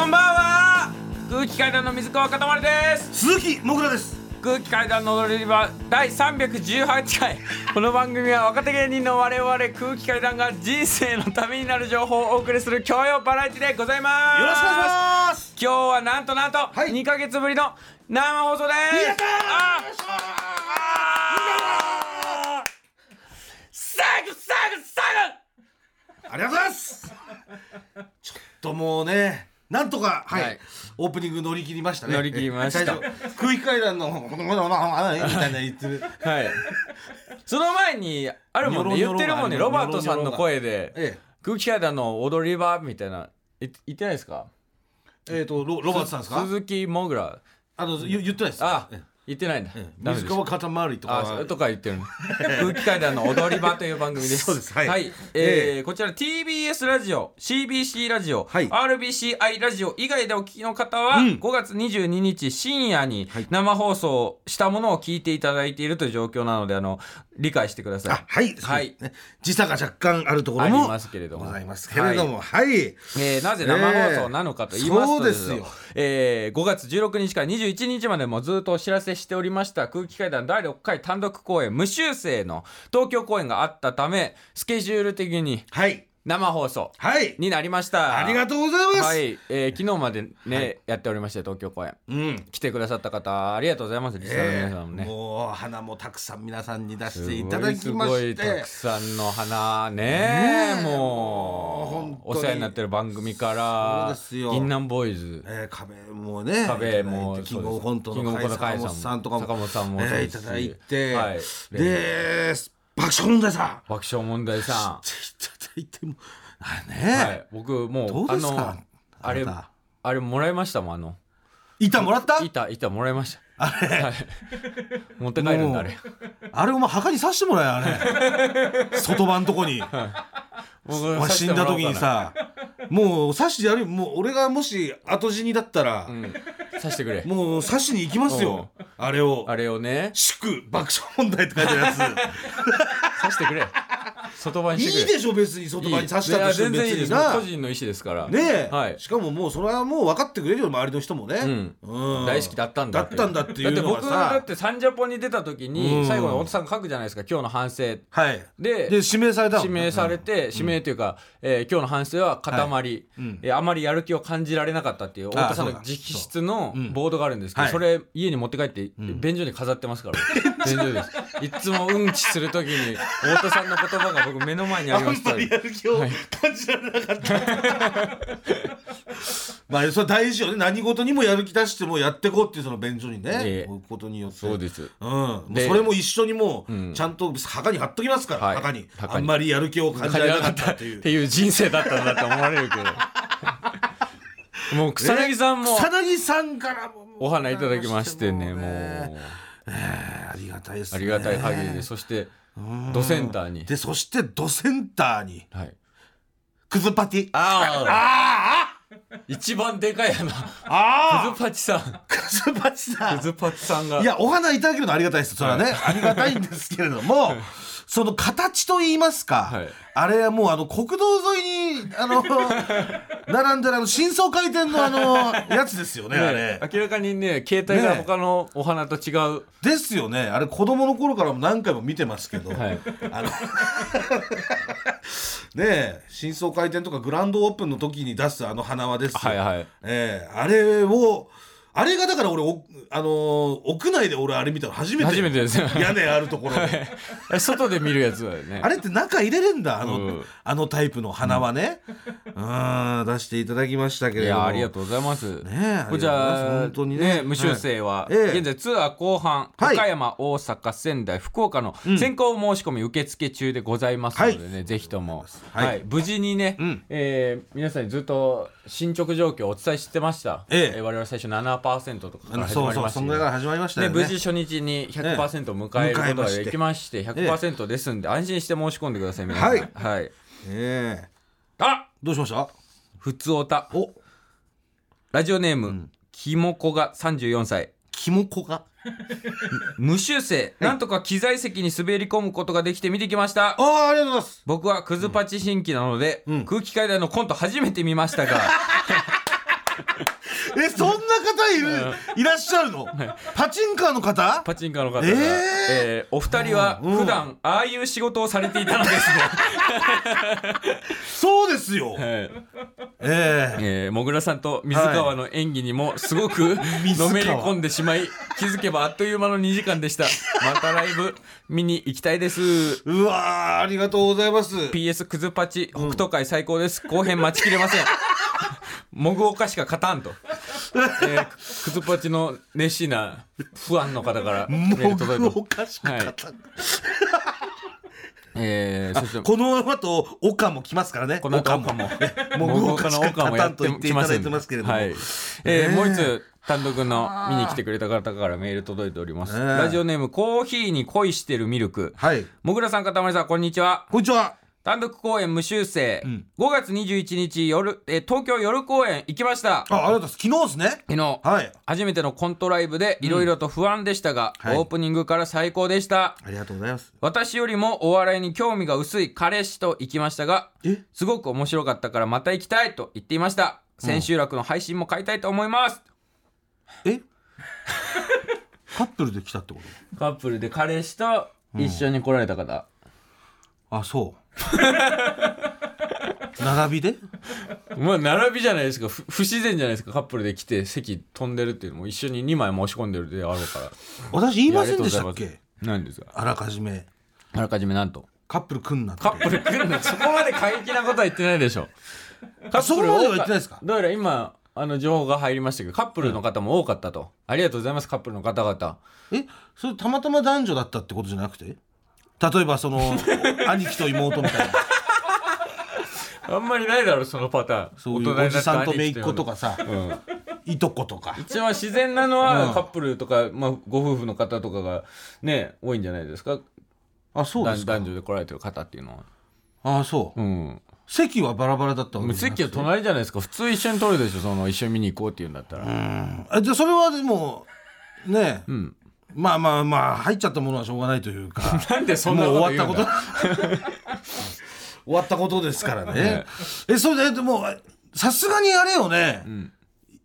こんばんは。空気階段の水川かたまりです。鈴木もぐらです。空気階段の踊り場第318回。この番組は若手芸人の我々空気階段が人生のためになる情報をお送りする教養バラエティでございます。よろしくお願いします。今日はなんとなんとはい。2ヶ月ぶりの生放送です。やったー。あサグサグサありがとうございます。ちょっともうねなんとかはい、はい。オープニング乗り切りましたね。乗り切りました。え最初空気階段のみたいな言ってるグはい。その前にあるもんね。ニョロニョロ言ってるもんね。が。ロバートさんの声でえ空気階段の踊り場みたいな。言言ってないですか？ええーとロロバートさんですか？鈴木もぐら。あの言言ってないです。あえ言ってないんだ。えダメです水川かたまりとかとか言ってる。の 空気階段の踊り場という番組です。そうですはい。えーえこちら TBS ラジオ CBC ラジオ、はい。RBCI ラジオ以外でお聞きの方は、うん。5月22日深夜にはい。生放送したものを聞いていただいているという状況なのであの理解してください。あはいはい。時差が若干あるところありもますけれども。ございます。けれどもはい、えーなぜ生放送なのかと言いますとそうですよ。えー5月16日から21日までもずっとお知らせしておりました空気階段第6回単独公演無修正の東京公演があったためスケジュール的にはい生放送はい。になりました。ありがとうございます、はい、えー昨日までね、はい。やっておりまして東京公演。うん。来てくださった方ありがとうございます。リスナーの皆さんもね、もう花もたくさん皆さんに出していただきましすごいたてくさんの花ね。ねえもうお世話になってる番組からそうですよ。銀杏ボーイズ。えー、壁もね壁もキングオブコントの坂本さんとかも坂本さんもえーいただいて、はい。で爆笑問題さん。爆笑問題さいただいても。あん、ね、はい、僕もうどうですか？あのあれあれもらいましたもんあの。板もらった？板板もらいましたあれ。はい、持って帰るんだあれ。あれお前墓に刺してもらえあれ。外場のとこに。僕お前死んだ時にさもう刺してやるもう俺がもし後死にだったら、うん。さしてくれ。もう刺しに行きますよ。あれを。あれをね。祝爆笑問題って書いてあるやつ。さしてくれ外場にいいでしょ別に外場に刺したとしても個人の意思ですから。ねえ、はい。しかももうそれはもう分かってくれるよ周りの人もね、うん。うん。大好きだったんだだったんだっていうだって僕だってサンジャポに出た時うん。に最後に太田さんが書くじゃないですか今日の反省。はい。でで指名された指名されて、指名というか、えー今日の反省は塊、うん。えーあまりやる気を感じられなかったっていう太田さんの直筆のボードがあるんですけど、はい。それ家に持って帰って、便所に飾ってますから。便所です。いつもうんちする時に太田さんの言葉が僕目の前にありましたあんまりやる気をはい。感じられなかった、まあそれ大事よね。何事にもやる気出してもやっていこうっていうその便所にね、ええこういうことによって。そうです。うん、もうでそれも一緒にもう、うん。ちゃんと墓に貼っときますから、はい。墓に。墓に。あんまりやる気を感じられなかったっていう。っていう人生だったんだって思われるけど。もう草薙さんも草薙さんからもお花いただきましてねもう。えーありがたいですね。ありがたい限りで。そしてうんドセンターに。でそしてドセンターに。はい。クズパティ。あああ一番でかいやなああクズパチさん。あクズパティさん。クズパチさんが。いやお花いただけるのはありがたいです。それはね、ありがたいんですけれども その形といいますか、はい。あれはもうあの国道沿いにあの 並んでるあの新装開店のあの やつですよねあれ。ね明らかにね携帯が他のお花と違う、ですよね。あれ子供の頃からも何回も見てますけど、はい。あの ねえ新装開店とかグランドオープンの時に出すあの花輪ですよ、はいはい。ええあれをあれがだから俺おあのー屋内で俺あれ見たの初めて。初めてです。屋根あるところで。外で見るやつだよね。あれって中入れれんだあの,、うん。あのタイプの花はね。うん出していただきましたけいれども。やありがとうございます。ねえこれじゃあ本当にね。無修正は、はいええ。現在ツアー後半、はい。岡山大阪仙台福岡のん。先行申し込み受付中でございますのでね、ぜひとも、ははい。い無事にね、うん。えー皆さんにずっと進捗状況をお伝えしてました、ええ。ー我々最初7%とかから始そうそうまりましたそんぐらいから始まりましたね、よね。無事初日に100%を迎えることができまして100%ですんで安心して申し込んでください皆さん。はい。はい、ええ。あどうしました？ふつおた。お。ラジオネーム、きもこが34歳。キモコが？無修正、なんとか機材席に滑り込むことができて見てきました。ああありがとうございます。僕はクズパチ新規なので、うん。空気階段のコント初めて見ましたがえそんな方いる？いらっしゃるの？パチンカーの方？パチンカーの方が、えー。えーお二人はうん。普段ああいう仕事をされていたのですね、そうですよ。はい。えええー、もぐらさんと水川の演技にもすごく のめり込んでしまい気づけばあっという間の2時間でした。またライブ見に行きたいです。うわーありがとうございます。PS クズパチ北斗会最高です。後編待ちきれませんもぐおかしか勝たんと、えー、クズパチの熱心なファンの方からメール届いてもうおかしくはい。語るえー、そしてこの後岡も来ますからね。この後岡も。も。うもう岡の岡もやって言っていただいてますけれども、はい。えーもう一つ単独の見に来てくれた方からメール届いております、ラジオネームコーヒーに恋してるミルク。はい。もぐらさんかたまりさんこんにちは。こんにちは単独公演無修正、ん。5月21日夜、えー東京夜公演行きました。あありがとうございます。昨日ですね。昨日。はい。初めてのコントライブでいろいろと不安でしたが、はい。オープニングから最高でした。ありがとうございます。私よりもお笑いに興味が薄い彼氏と行きましたがえ？すごく面白かったからまた行きたいと言っていました。千秋楽の配信も買いたいと思います、え？カップルで来たってこカップルで彼氏と一緒に来られた方、とあそう 並びで？まあ並びじゃないですか。ふ不自然じゃないですか。カップルで来て席飛んでるっていうのも一緒に2枚申し込んでるであろうから。私言いませんでしたっけ？何ですか？あらかじめ。あらかじめなんと。カップル来んなって。カップル来るのそこまで過激なことは言ってないでしょ。カ ッそこまでは言ってないですか？どうやら今あの情報が入りましたけどカップルの方も多かったと、ありがとうございますカップルの方々。え？それたまたま男女だったってことじゃなくて？例えばその 兄貴と妹みたいな。あんまりないだろそのパターン。そういうおじさんと姪っ子とかさうんいとことか。一番自然なのは、うん。カップルとか、まあ、ご夫婦の方とかがね多いんじゃないですか。あそうですか。男女で来られてる方っていうのは。あそう。うん。席はバラバラだったわけ席は隣じゃないですか。普通一緒に取るでしょその一緒に見に行こうっていうんだったら。あじゃあそれはでもねうんまあまあまあ入っちゃったものはしょうがないというか なんでそんなこと終わったこと。だ 終わったことですからね。ねえそれででもさすがにあれよね、ん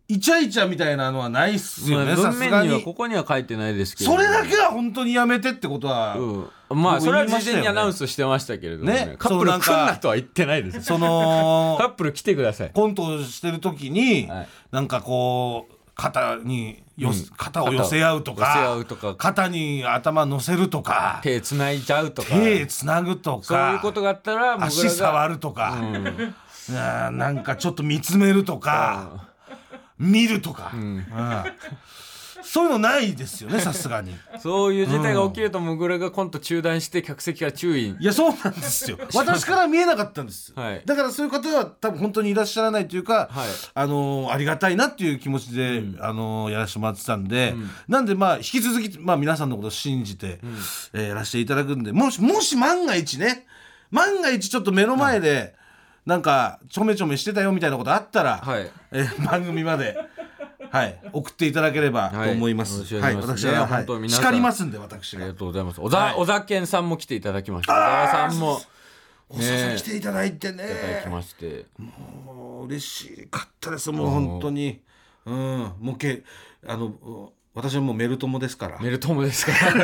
イチャイチャみたいなのはないっすよまあねさ文面すがに。にはここには書いてないですけど。それだけは本当にやめてってことは、うん、まあそれは事前にアナウンスしてましたけれどもね。ねカップル来んなとは言ってないですその カップル来てください。コントをしてる時に、はい。なんかこう肩によ、うん。肩を寄せ合うとかうとか。肩に頭乗せるとか手つないじゃうとか。手つなぐとかそういうことがあったら僕足触るとか、うん。なんかちょっと見つめるとか、見るとか、うんそういうのないですよねさすがに。そういう事態が起きるともぐらがコント中断して客席から注意。いやそうなんですよ。私から見えなかったんです、はい。だからそういう方は多分本当にいらっしゃらないというか、はい。あのーありがたいなっていう気持ちで、あのーやらせてもらってたんで、なんでまあ引き続き、まあ、皆さんのことを信じて、えーやらせていただくんでもしもし万が一ね万が一ちょっと目の前で、なんかちょめちょめしてたよみたいなことあったら、はい。えー番組まで。はい、送っていただければと思います。はいはい、私は、はい。本当皆さん。叱りますんで、私が。ありが。とうございます。小田、はい。小田健さんも来ていただきました。小田さんも。お誘い来ていただいてね。いただきまして。もう嬉しかったです。もう本当に。うん。もうけあのう私はもうメル友ですから。メルトモですから。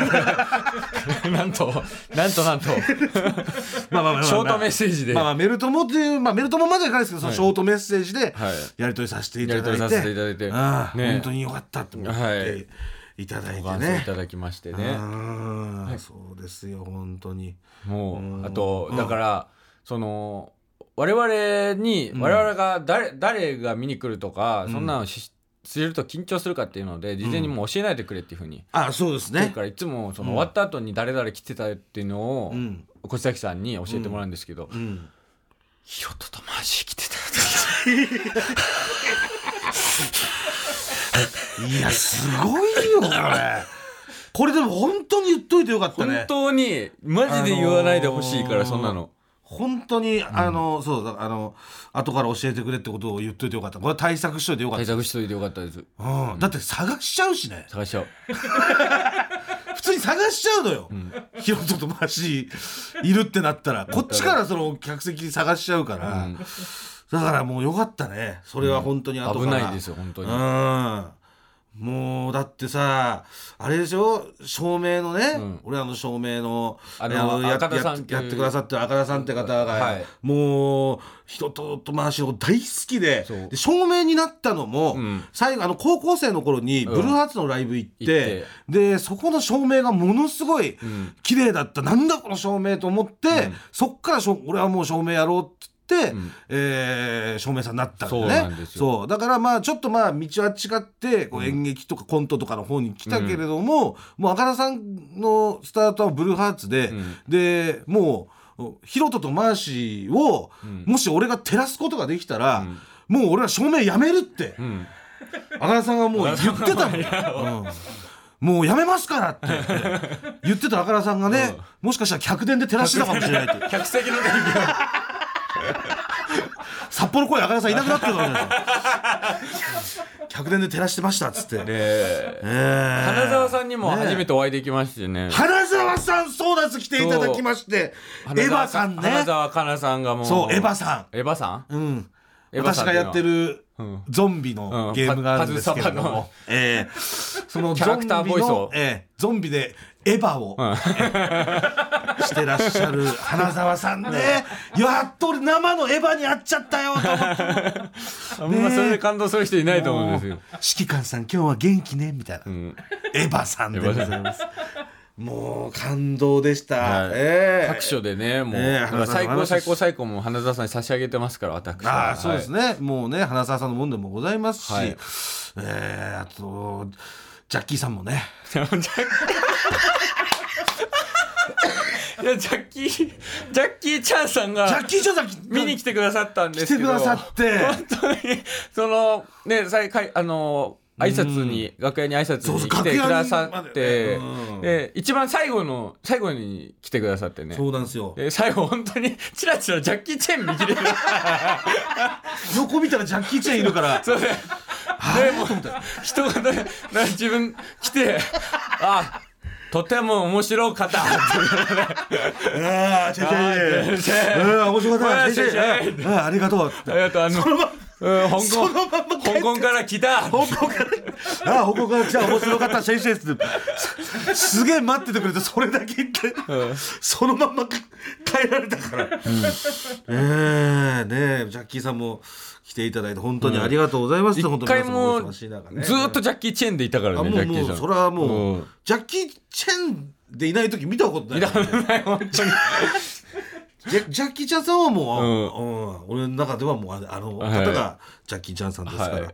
なんとなんとなんと。まあまあまあまあショートメッセージで。まあまあメル友っていうまあメル友まではいかないですけどそのショートメッセージではい。やり取りさせていただいて、やり取りさせていただいて。ああね。本当によかったって思っはい。ていただいてご感想いねただきましてね。ああそうですよ本当に。もうあとだからその我々に我々が誰誰が見に来るとかそんなのし知ると緊張するかっていうので事前にもう教えないでくれっていうふうに。あそうですね。だからいつもその終わった後に誰々来てたっていうのをうん。越崎さんに教えてもらうんですけどうん。ヒロトとマジ来てたいやすごいよこれ。これでも本当に言っといてよかったね。本当にマジで言わないでほしいからそんなの本当にあの、そうだあの後から教えてくれってことを言っといてよかった。これは対策しといてよかった、対策しといてよかったです。うん、だって探しちゃうしね。探しちゃう。普通に探しちゃうのよ、ヒロトとマシいるってなったら。こっちからその客席探しちゃうから、だからもうよかったね。それは本当に後から、危ないですよ本当に。うんもうだってさあれでしょ？照明のね、うん。俺らの照明のあのやっていう。やってくださってる赤田さんって方が、はい。もう人とと回しを大好きでで照明になったのも、うん。最後あの高校生の頃にブルーハーツのライブ行って,、行って。でそこの照明がものすごいん。綺麗だった、なんだこの照明と思って、そっからしょ俺はもう照明やろうって言って、ん。えー照明さんになったんだよね。そうだからまあちょっとまあ道は違ってこう演劇とかコントとかの方に来たけれども、もう赤田さんのスタートはブルーハーツで、ん。でもうヒロトとマーシーを、ん。もし俺が照らすことができたら、ん。もう俺は照明やめるって、うん。赤田さんがもう言ってたもん、うん。もうやめますからって言ってた赤田さんがね、もしかしたら客電で照らしてたかもしれないって。客席の電札幌公演赤田さんいなくなってるかもしれない客電で照らしてましたっつって、気でえ。ー花澤さんにも初めてお会いできましてね。花澤さんそうなんです。来ていただきまして。エヴァさんね。花澤香菜さんがもう。そうエヴァさん。ん？うん。エヴァさんうのは。私がやってるうん。ゾンビのうん。ゲームがあるんですけれどパズサバのも、え。ーそのキャラクターボイスを。えーゾンビでエヴァを、してらっしゃる花澤さんね、やっと俺生のエヴァに会っちゃったよと思って。あんまそれで感動する人いないと思うんですよ。指揮官さん今日は元気ね？みたいな、ん。エヴァさんでございます。もう感動でした、はい。ええ。拍手でねもう、ええだから最高最高最高も花澤さんに差し上げてますから私は。ああそうですね、もうね花澤さんのもんでもございますし、はい。ええあとジャッキーさんもね。はいやジャッキー ジャッキーちゃんさんがジャッキー・チャンさん見に来てくださったんですけど。来てくださって。本当にそのね再開あの挨拶に、楽屋に挨拶に来てくださって、で一番最後の最後に来てくださってね。そうなんですよ。で最後本当にチラチラジャッキー・チェン見切れる。横見たらジャッキー・チェンいるから。そうね。でもう人がねな自分来て あとても面白かった。ああチェンチェンチェンうん面白かった。チありがとう。ありがとう。あのうん香港香港から来た。香港から、ああ、香港から来た面白かった、シェイシェイって。すすげえ待っててくれて、それだけ言って、そのまんま帰られたから。ええねえ、ジャッキーさんも来ていただいて、本当にありがとうございます。一本当に回も皆さんお忙しい中ね。ずーっとジャッキー・チェンでいたからあねジもうもう、それはもう、うん。ジャッキー・チェンでいない時見たことない。見たことない本当にジャジャッキーちゃんさんはもう、うん俺の中ではもうあの方がジャッキーちゃんさんですから。はい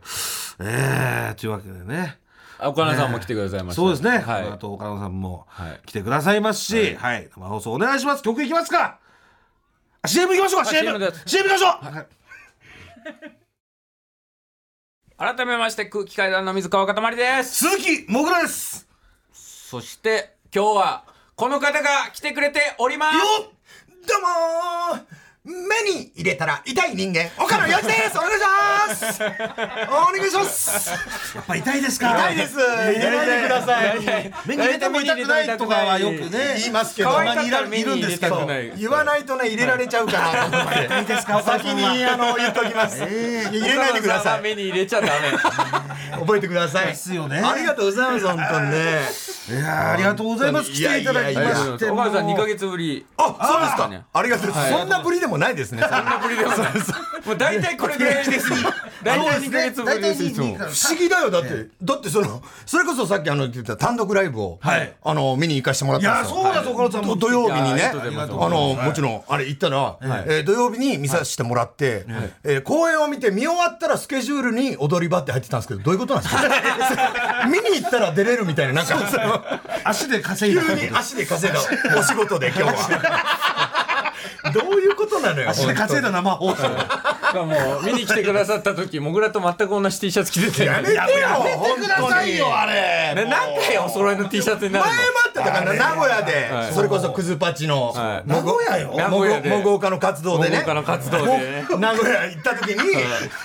ええというわけでね。岡野さんも来てくださいましたそうですね。はいあと岡野さんもはい来てくださいますし、はい、生放送お願いします。曲いきますか。あ CM 行きましょうか。CM CM。CM 行きましょう。はい改めまして空気階段の水川かたまりです鈴木もぐらです。そして今日はこの方が来てくれておりますよっどうも目に入れたら痛い人間。岡野洋一です。お願いします。お願いします。やっぱ痛いですか。痛いです。入れないでください。目に入れても痛くないとかはよくね。言いますけど。可愛たまにいらかったら目にいるん入れたです。けどくない言わないとね入れられちゃうかなと思って痛いですか。先にあの言っときます、入れないでください。目に入れちゃダメ。覚えてください。ですよね。ありがとうございます本当にね。いやーありがとうございます。来ていただきまして。岡野さん2ヶ月。月ぶり。あそうですか。ねありがとうございます。そんなぶりでもないですね。そんなぶりでもない。もう大体これぐらいです大体2ヶ月ぶりです不思議だよ。だって、だってそのそれこそさっきあの言ってた単独ライブを、はい。あの見に行かしてもらったんですよ。いやそうだぞ岡野さんも。土土曜日にね。あの、もちろんあれ行ったら、えー土曜日に見させてもらって、えー公演を見て見終わったらスケジュールに踊り場って入ってたんですけどどういうことなんですか？見に行ったら出れるみたいななんか。足で稼いだ。急に足で稼いだ。お仕事で今日は どういうことなのよ足で稼いだ生放送。も見に来てくださった時もぐらと全く同じ T シャツ着てて。やめてよ本くださいよあれ。ね何回お揃いの T シャツになる前もあっただから名古屋で、はい。それこそクズパチの、名古屋よ。名古屋で。もごもご岡の活動でね。名古屋行った時に、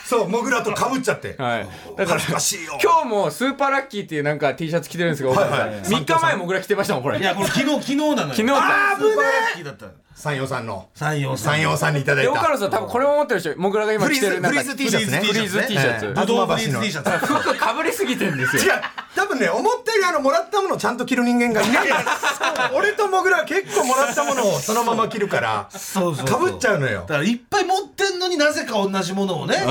そうもぐらとかぶっちゃって、のはい。だから恥ずかしいよ。今日もスーパーラッキーっていうなんか T シャツ着てるんですけど、はいはい3日前もぐら着てましたもんこれ。いやこれ昨日昨日なのよ。昨日かあースー山陽さんの。山陽さん。山陽さんにいただいで岡た野さん多分これも持ってるでしょモグラが今着てるなんかフリーズ T シャツね。フリーズ T シャツええブドウフリーズ東 T シャツ。服かぶりすぎてんですよ。違う。多分ね思ったよりあのもらったものをちゃんと着る人間がいない。俺とモグラは結構もらったものをそのまま着るからそうそうかぶっちゃうのよ。だからいっぱい持ってんのになぜか同じものをね、う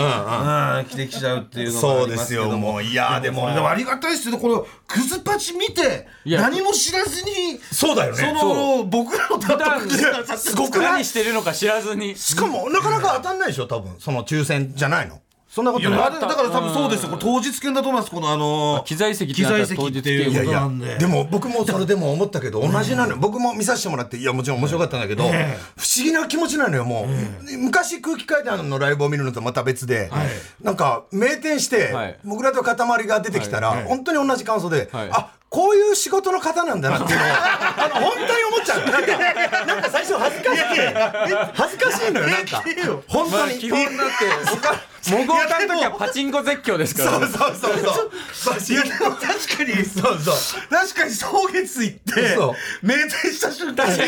ん着てきちゃうっていうのがあそうですよもう。いやでも。ありがたいですよこのクズパチ見て何も知らずにそうだよね。その僕らの担当普段さすごくない？何してるのか知らずにしかもなかなか当たんないでしょ多分。その抽選じゃないの。そんなことない。あれだから多分そうですよ。これ当日券だと思いますこのあの機材席って機なったら材席っていうことなんで。でも僕もそれでも思ったけど同じなのよ。僕も見させてもらっていやもちろん面白かったんだけど不思議な気持ちなのよもう。昔空気階段のライブを見るのとまた別でなんか名店してはい。僕らと塊が出てきたら本当に同じ感想ではい。あこういう仕事の方なんだなっていうのを あの本当に思っちゃう。なんかなんか最初恥ずかしい。恥ずかしいのよなんか。本まあ当に。基本だってモグオカの時はパチンコ絶叫ですからね。そうそうそうそう。いやでも確かにそうそう。確かに。草月行ってそう。名店した瞬間に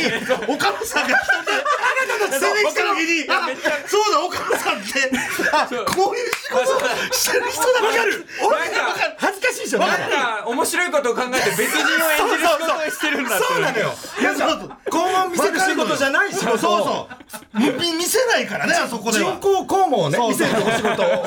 岡野さんが一人であなたの出てきた時にあそうだ岡野さんってあこういう仕事してる人だわかる。俺なんか恥ずかしいでしょなんか。面白いことを考えて別人を演じる仕事をしてるんだってそうなのよ。肛門見せる仕事じゃない仕事そうそう。み見せないからねあそこで人は工肛門をねそう見せるお仕事を。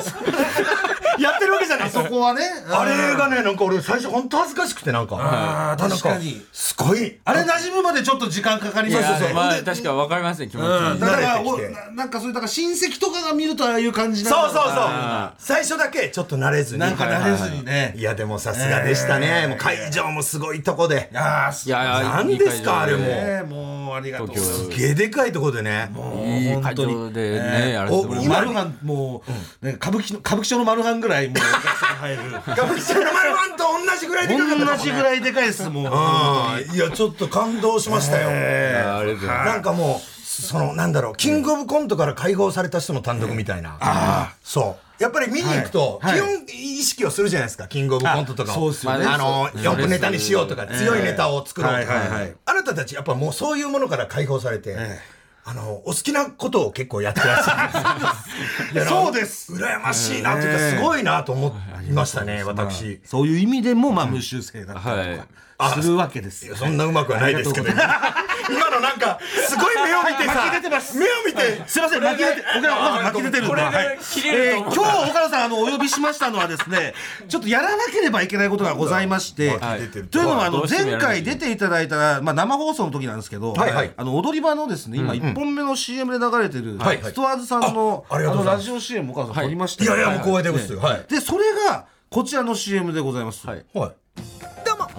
やってるわけじゃない。あそこはね。あれがねなんか俺最初本当恥ずかしくてなんか。あー確かに。すごい。あれ馴染むまでちょっと時間かかりいますよねやまあ確か分かりますね気持ちうん。だからお慣れてきて。ななんかそういうだから親戚とかが見るとああいう感じなんだそうそうそう。あ最初だけちょっと慣れずに。なんか慣れずにね。いやでもさすがでしたね。もう会場もすごいとこで。いやーすいやいや何ですかあれねもうありがとう。す東ゲでかいとこでねいい会場でねやらせてもらい今まマルハンもう、ね、歌舞伎の歌舞伎町のマルハンぐらいもうお客さん入る。歌舞伎町のマルマンと同じぐらいでかかった同じぐらいでかいですもうああいやちょっと感動しましたよ、すあありがとうございます。なんかもうそのなんだろうキングオブコントから解放された人の単独みたいな、そう。やっぱり見に行くと、はい。基本意識をするじゃないですかキングオブコントとかを。あそうですよね。あのそう。4分ネタにしようとか強いネタを作ろうとか、あなたたちやっぱもうそういうものから解放されて、あのお好きなことを結構やってらっしゃる。そうです。羨ましいなというかすごいなと思いましたね、私。そういう意味でもまあ無修正だったはいりとかするわけです。よ、そんなうまくはないですけど。今のなんか、すごい目を見てさ、巻き出てます。目を見て、すいません巻き出て岡野さん巻き出てるんでこれはい。えー今日岡野さんあのお呼びしましたのはですねちょっとやらなければいけないことがございまして、はい。と。いうのはあの前回出ていただいた、まあ、生放送の時なんですけど、はいはい。あの踊り場のですね今1本目の CM で流れてる、はいストアーズさんのあありがとうございます。のラジオ CM 岡野さんはい。撮りましたいよやいや、もう光栄でございます。はい。でそれがこちらの CM でございます、はい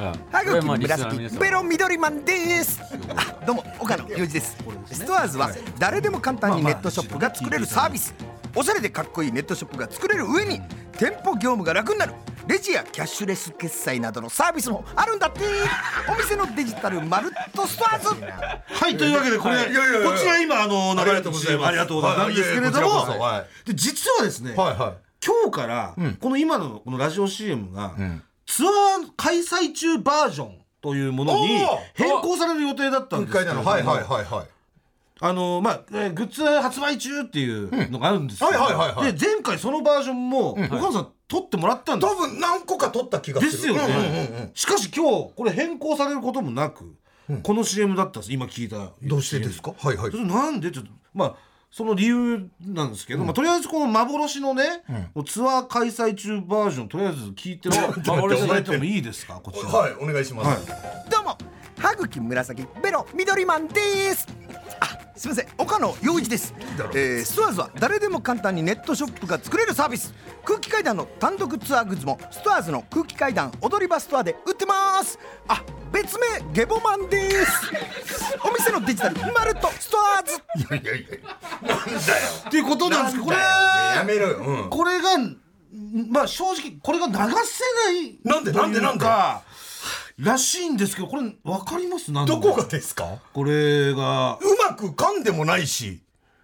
歯茎紫ベロ緑マンです。あどうも岡野裕二です。ストアーズは誰でも簡単にネットショップが作れるサービス。おしゃれでかっこいいネットショップが作れる上に店舗業務が楽になる。レジやキャッシュレス決済などのサービスもあるんだって。お店のデジタルまるっとストアーズ。はいというわけでこれ、い。やいこちら今あのありがとうございます。ありがとうございます。なんですけれどもはいで実はですね、はいは今日から、この今のこのラジオ CM が、ツアー開催中バージョンというものに変更される予定だったんですけれど。もはいはいはいはい。あのまあ、えーグッズ発売中っていうのがあるんですけど、うんはいはいはいはい。で前回そのバージョンも、岡野さん撮ってもらったんです。多分何個か取った気がする。ですよね、うんうんうんうん。しかし今日これ変更されることもなく、この CM だったんです今聞いたどうしてですかはいはいなんでちょっとまあその理由なんですけど、まあ、とりあえずこの幻のね、ツアー開催中バージョンとりあえず聞いてもらっていただいてもいいですか？こちら、はい、お願いします。どうも歯茎紫ベロ緑マンです。あすみません岡野陽一です、えー、ストアーズは誰でも簡単にネットショップが作れるサービス。空気階段の単独ツアーグッズもストアーズの空気階段踊り場ストアで売ってます。あ別名ゲボマンです。お店のデジタルまるっとストアーズ。いやいやいや。なんだよ。っていうことなんですけどこれやめろよ。うん。これがんまあ正直これが流せない。なんでなんでなんからしいんですけどこれ分かります？なんでどこがですか？これが、うまく噛んでもないし。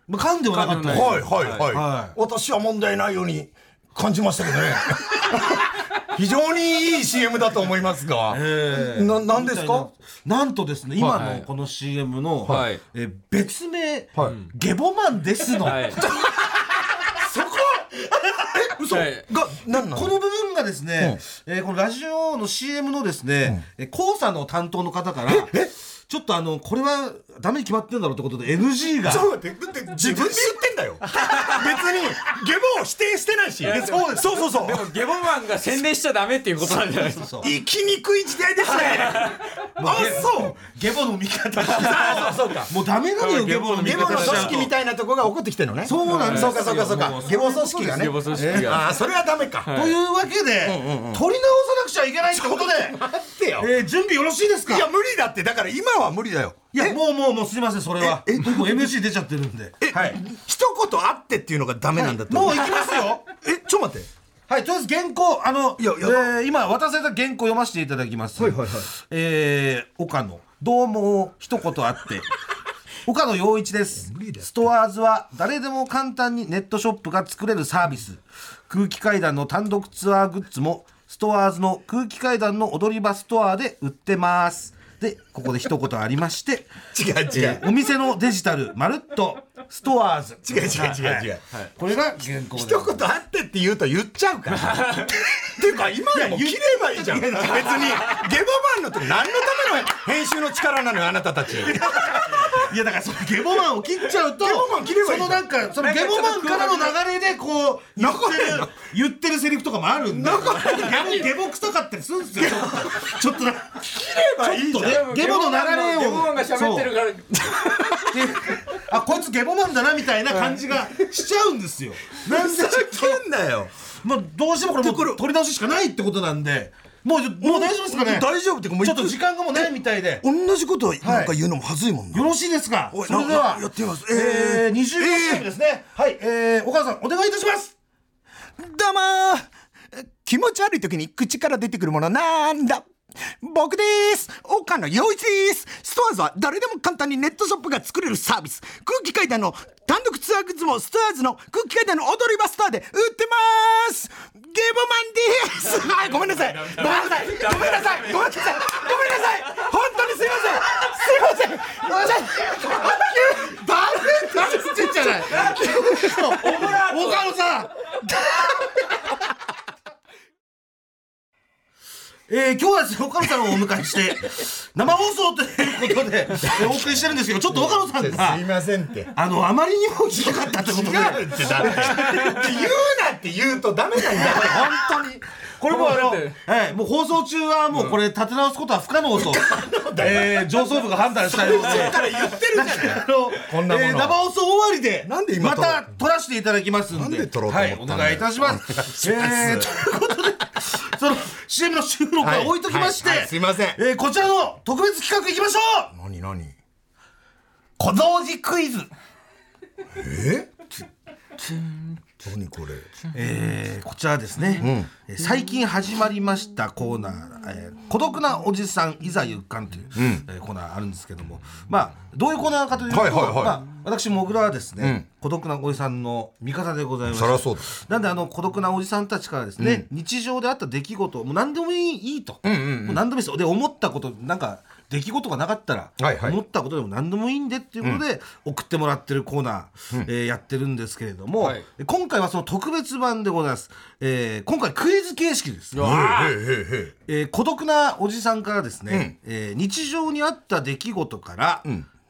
まあ、噛んではなかったです。はいはいはい。はい。私は問題ないように感じましたけどね。非常にいい CM だと思いますが、えーななんですか？な。んとですね今はい。のこの CM の、はい。えー別名、はい。ゲボマンですの、はい 嘘。はい。が何なの？この部分がですね、えーこのラジオの CM のですね、えー黄砂の担当の方からちょっとあのこれはダメに決まってるんだろうってことで NG が。ちょっと待ってだって自分で言ってんだよ。別にゲボを否定してないし。やそうです。そうそうそう。でもゲボマンが宣伝しちゃダメっていうことなんじゃないですか。生きにくい時代ですね。あそう。ゲボの見方。あそうそうか。もうダメなのよゲボの見ゲボの方しちゃうと組織みたいなとこが起こってきてるのね。そうなんです。よそうかそうかそうか。もうゲボ組。織がね。ゲボ組織が。ああそれはダメか。というわけで、取り直さなくちゃいけないってことで、待ってよ。えー準備よろしいですか？いや無理だって。だから今は無理だよいやもうもうもうすいませんそれは。え？え？もう MC 出ちゃってるんで。はい。一言あってっていうのがダメなんだってもう行きますよ。え？ちょっと待って。はいとりあえず原稿あのいやいやえー今渡された原稿読ませていただきます。はいはいはい。えー岡野どうも一言あって。岡野陽一です。ストアーズは誰でも簡単にネットショップが作れるサービス。空気階段の単独ツアーグッズもストアーズの空気階段の踊り場ストアで売ってますでここで一言ありまして違う違う。お店のデジタルまるっとストアーズ。違う違う違う違う。これが原稿で。一言あってって言うと言っちゃうか。ら っていうか今でも切ればいいじゃん。別にゲボマンのって何のための編集の力なのよあなたたち いやだからそのゲボマンを切っちゃうとゲボマン切ればいいじゃん。そのなんかそのゲボマンからの流れでこう言ってる言ってるセリフとかもあるんでゲボゲボ臭かったりするんですよ。ちょっとな切ればいいじゃん。ちょっとねゲボの流れをゲボマンが喋ってるから。であこいつゲボマンだなみたいな感じがしちゃうんですよ。なんでちょっとけんなよ。まあどうしてもこれもう取り直ししかないってことなんでもうもう大丈夫ですかね？大丈夫ってかもうちょっと時間がもうないみたいで。同じことなんか言うのもはずいもんな。よろしいですか？それでは。なやってみます。えー、えー。20秒ですね、はい。えー、岡田さんお願いいたします。どうもー。気持ち悪い時に口から出てくるものなんだ。僕です。岡野陽一です。ストアーズは誰でも簡単にネットショップが作れるサービス。空気階段の単独ツアーグッズもストアーズの空気階段の踊り場ストアで売ってますゲボマンです。はいごめんなさい。ごめんなさいごめんなさい。ごめんなさい。ごめんなさい。本当にすいません。すいません。誰誰ちっちゃない。岡野さんえー、今日はですね岡野さんをお迎えして 生放送ということで、えーお送りしてるんですけどちょっと岡野さんがすいませんって。あのあまりにもひどかったってことで。違うってだって。言うなって言うとダメなんだって本当に。これもうあの、もうだってはい、もう放送中はもうこれ立て直すことは不可能と、えー、上層部が判断したようで。から言ってるじゃない。こんなもの。えー生放送終わりでなんで今また撮らせていただきますんで。なんで撮ろうと思ったんだよ。はい、お願いいたします。えー、ということで その CM の収録は置いときまして、はいはいすいません。えーこちらの特別企画いきましょう。何何？小道寺クイズ。え？何これ？えーこちらはですね、えー最近始まりましたコーナー「えー孤独なおじさんいざゆっかん」という、えーコーナーあるんですけども。まあどういうコーナーかというと、はいはいはい。まあ、私もぐらはですね、孤独なおじさんの味方でございますなんであの孤独なおじさんたちからですね、日常であった出来事もう何でもいいいいと、もう何でもいいですで思ったことなんか出来事がなかったら、はいはい。思ったことでも何でもいいんでっていうことで送ってもらってるコーナー、えーやってるんですけれども、はい。今回はその特別版でございます、えー今回クイズ形式です、へえー孤独なおじさんからですね、えー日常にあった出来事から、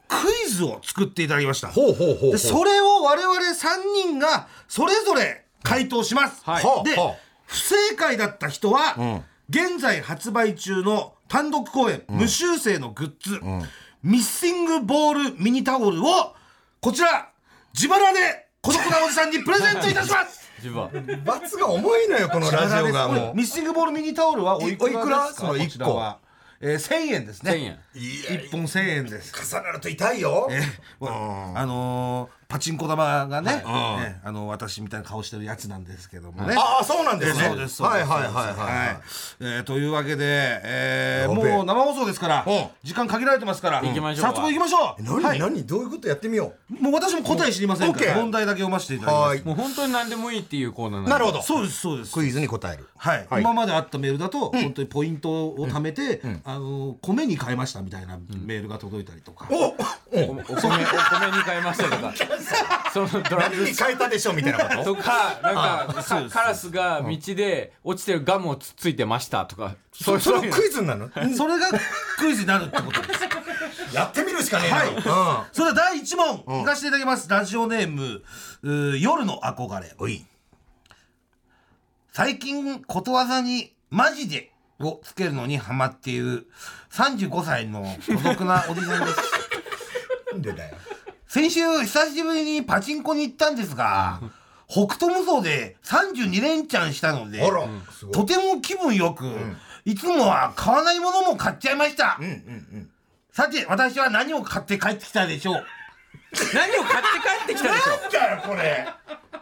クイズを作っていただきました。ほうほうほうほう。でそれを我々3人がそれぞれ回答します、はい。で、はあ不正解だった人は、現在発売中の単独公演、無修正のグッズ、ミッシングボールミニタオルをこちら自腹で孤独なおじさんにプレゼントいたします。自分は罰が重いのよこのラジオがもう。ミッシングボールミニタオルはおいくらですか？おいくら？そのこちらは、えー、1000円ですね。1000円。いや1本1000円です。重なると痛いよ。えーあのーパチンコ玉がね,、はい。ねあの私みたいな顔してるやつなんですけどもね、ああそうなんですね。そうですそうです。はいはいはいはい。はい。えーというわけで、えーもう生放送ですからうん。時間限られてますから行きましょうか。早速行きましょう。何、はい。何どういうことやってみよもう私も答え知りませんから、オッケー。問題だけ読ませていただきます。はい。もう本当に何でもいいっていうコーナーなんで。なるほど。そうですそうです。クイズに答える。はい、はい。今まであったメールだと、本当にポイントを貯めて、あの米に変えましたみたいなメールが届いたりとか、おお。お米お米に変えましたとかそのドラッグ何に変えたでしょみたいなこと？とかなんかかカラスが道で落ちてるガムをつっついてましたとか。そうそれいうクイズになるの？それがクイズになるってことです。やってみるしかねえな。はい。それでは第1問、いかせていただきます。ラジオネームうー夜の憧れ。おい。最近ことわざに「マジで」をつけるのにハマっている35歳の孤独なおじさんです。なんでだよ先週久しぶりにパチンコに行ったんですが 北斗無双で32連チャンしたのでとても気分よく、いつもは買わないものも買っちゃいました、うんうんうん。さて私は何を買って帰ってきたでしょう？何を買って帰ってきたでしなんだよこれ。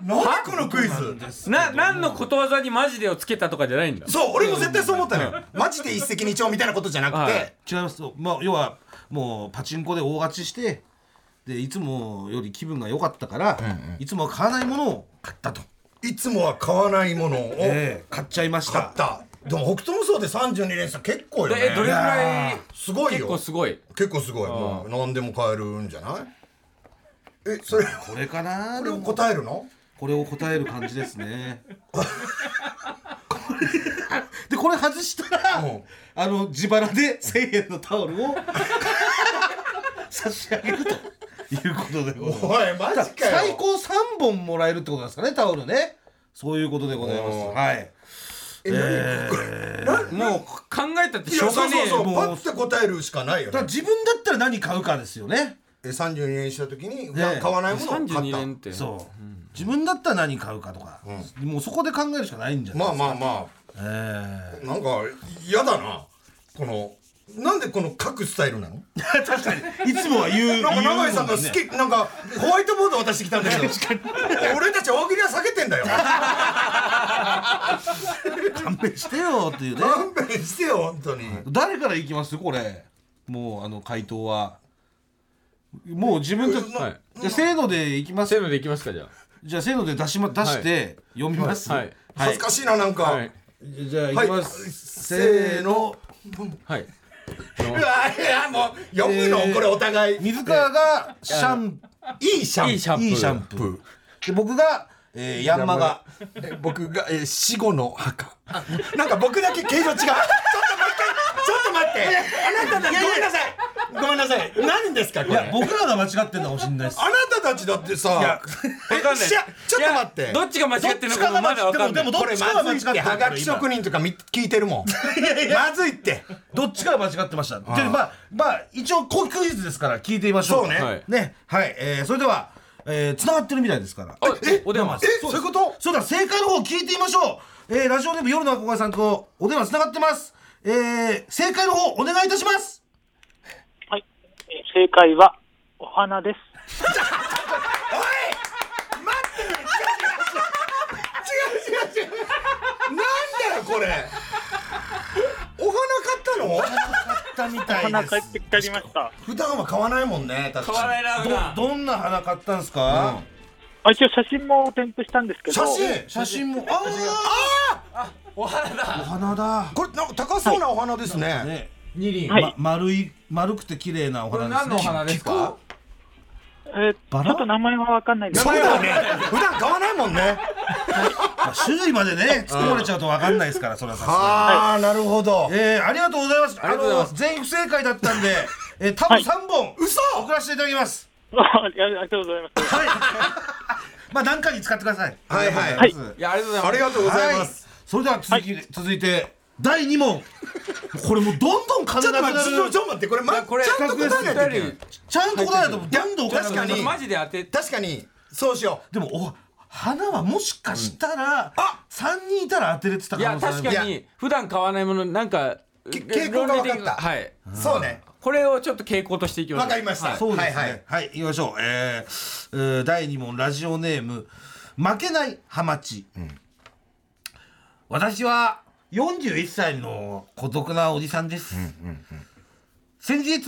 何このクイズ？ょな何のことわざにマジでをつけたとかじゃないんだ。そう俺も絶対そう思ったのよ。マジで一石二鳥みたいなことじゃなくはてい。違います。と、まあ、要はもうパチンコで大勝ちしてでいつもより気分が良かったから、いつもは買わないものを買ったと、いつもは買わないものをええ買っちゃいました。買った。でも北斗無双で32連鎖結構よね。えどれぐらいすごい結構よすごい。結構すごい。もう何でも買えるんじゃない？えそれこれかな？これを答えるの？これを答える感じですね。これでこれ外したら、うん。あの自腹で1000円のタオルを 差し上げるということでございます。おいマジかよ。最高3本もらえるってことなんですかねタオルね。そういうことでございます。はい。え何もう考えたっていやしょうがねえ。よそうそうそうパッて答えるしかないよね。だから自分だったら何買うかですよね。え32年した時に普ね段買わないものを買32った。年って。そう、自分だったら何買うかとか、もうそこで考えるしかないんじゃないまあですか、まあまえあなんか嫌だな。このなんでこの書くスタイルなの？え 確かに。いつもは言うなんか永井さんが好もねきなんかホワイトボード渡してきたんだけど。俺たち大喜利は下げてんだよ。勘弁してよっていうね。勘弁してよ本当に。誰からいきます？これ。もうあの回答は。もう自分と、はい。じゃあせーのでいきます？せーのでいきますかじゃじゃあせーので出し、ま、出して読みます？はい。恥ずかしいななんか、あはい。じゃあいきます、はい。せーの。はいやもう読むの、えーこれお互い。水川がシャンいいシャンいいシャンプー。いいシャンプー。で僕が、えー、ヤンマがえ僕が、えー、死後の墓。あなんか僕だけ毛色違う。ちょっともう一回ちょっと待って。あなたたちごめんなさいごめんなさい。何ですかこれ？いや僕らが間違ってるのかもしれないです。あなたたちだってさいやわかんない。ちょっと待って。どっちが間違ってるのかもまだわかんない。でもどっちかが間違ってるはがき職人とかみ聞いてるもん。まずいって。どっちかが間違ってました？でまあまあ一応こうクイズですから聞いてみましょう。そうね。はい。ねはい、えー、それではえー、繋がってるみたいですから。あお電話。えそういうこと？そうだ正解の方聞いてみましょう、えー、ラジオネーム夜の憧れさんとお電話繋がってます。えー、正解の方お願いいたします正解は、お花です。違う違う違う。なんだよこれ。お花買ったの？たみたお花いです。帰って帰りました。普段は買わないもんね確か買わないな普段。どどんな花買ったんですか、あ一応写真も添付したんですけど、写真？写真も。ああお花だ。お花だ。これなんか高そうなお花ですね、ね二輪、はい。ま丸い丸くて綺麗なお花ですね。何のお花ですか？えーバラ？ちょっと名前はわかんないんです。そうだよね。普段買わないもんね。まあ種類までね突っ込まれちゃうと分かんないですからそれはさすがに。ああなるほど。えー、ありがとうございます。あの全員不正解だったんで、えー、多分はい。三本、嘘！送らせていただきます。あありがとうございます。はい。まあ何かに使ってください。はいはい。ありがとうござます。いやありがとうございます。ありがとうございます、はい。それでは続き、続いて第二問。これもうどんどん金なくなる。ちょっと待ってこれ,、ま、これちゃんと答えないとちゃんと答えないとどんどんお金なくなる。確かに。マジで当て確かに。そうしよでもお花はもしかしたら、あ！三人いたら当てれてたいや可能性ある。確かに。普段買わないものなんかけ傾向が分かった。はい。うそうねこれをちょっと傾向としていきましょう。わかりました。そうですね。ははい。い、はい行きましょ。う。えーえー第2問、ラジオネーム、負けないハマチ。私は41歳の孤独なおじさんです。先日、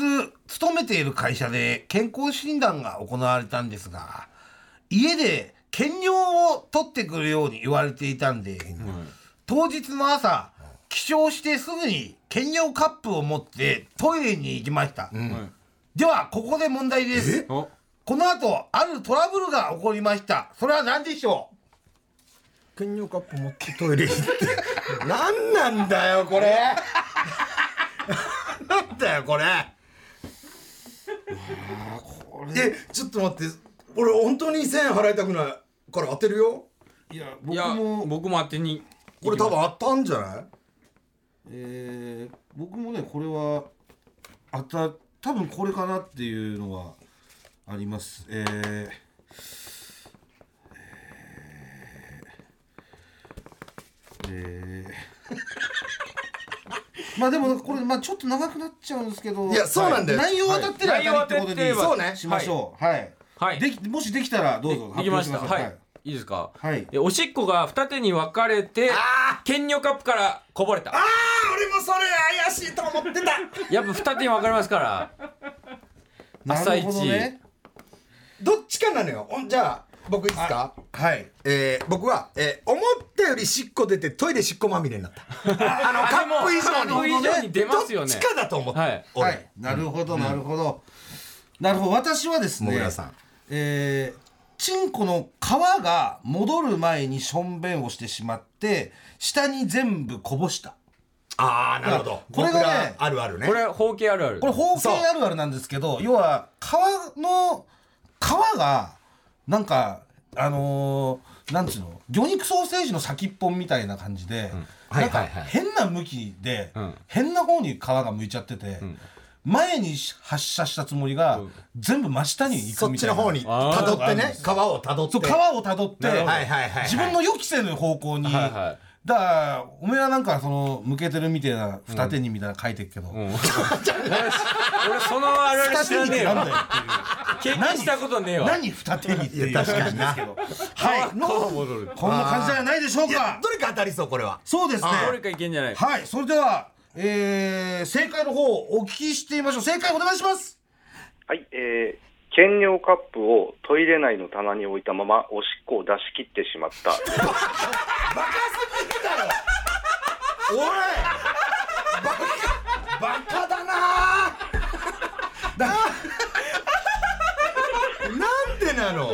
勤めている会社で健康診断が行われたんですが、家で検尿を取ってくるように言われていたんで、当日の朝、起床してすぐに検尿カップを持ってトイレに行きました。では、ここで問題です。おこの後、あるトラブルが起こりました。それは何でしょ検尿カップ持ってトイレ行って何なんだよこれ。なんだよこれ。えちょっと待って。俺本当に1000円払いたくないから当てるよ。ういや、僕も、僕も当てにこれ多分当たんじゃない？えー僕もね、これは、あた、多分これかなっていうのはあります。えーえー。まあでもこれまあちょっと長くなっちゃうんですけどいやそうなんだよはい内容当たってるはい当たりってことでいい。内容当てればそうねしましょう。はい、はい。できもしできたらどうぞいきました。発表はい。い。いですか？はい。えおしっこが二手に分かれて検尿カップからこぼれた。ああ俺もそれ怪しいと思ってた。やっぱ二手に分かれますから。朝一どね。どっちかなのよ。おじゃあ僕いいですか？はい。えー、僕は、えー、思ったよりしっこ出てトイレしっこまみれになった。あのカップ以上に上に出ますよね。どっちかだと思った、はい。俺。はい、なるほどなるほど、なるほど。私はですねもぐらさん。えーチンコの皮が戻る前にしょんべんをしてしまって下に全部こぼした。ああなるほど。これがねあるあるね。これ包茎あるある。これ包茎あるあるなんですけど要は皮の皮がなんかあのーなんつうの？魚肉ソーセージの先っぽみたいな感じで、なんかはいはいはい。変な向きで、うん。変な方に皮が向いちゃってて、前に発射したつもりが、全部真下に行そっくみたいな。ちの方にたどってね。皮をたどって。そう皮をたどって、はいはいはいはい。自分の予期せぬ方向に、はいはいだからおめえはなんかその向けてるみたいな二手にみたいなの書いてるけど、うん。俺俺そのあるある二知らねえよ経験したことねえわ。何二手にっていう確かにな話ですけどはい。皮戻る。こんな感じじゃないでしょうか。どれか当たりそうこれは。そうですね。どれかいけんじゃない。はい。それでは、えー、正解の方お聞きしてみましょう。正解お願いします。はい、えー、検尿カップをトイレ内の棚に置いたままおしっこを出し切ってしまった。おい。バカバカだな。だなんでなの？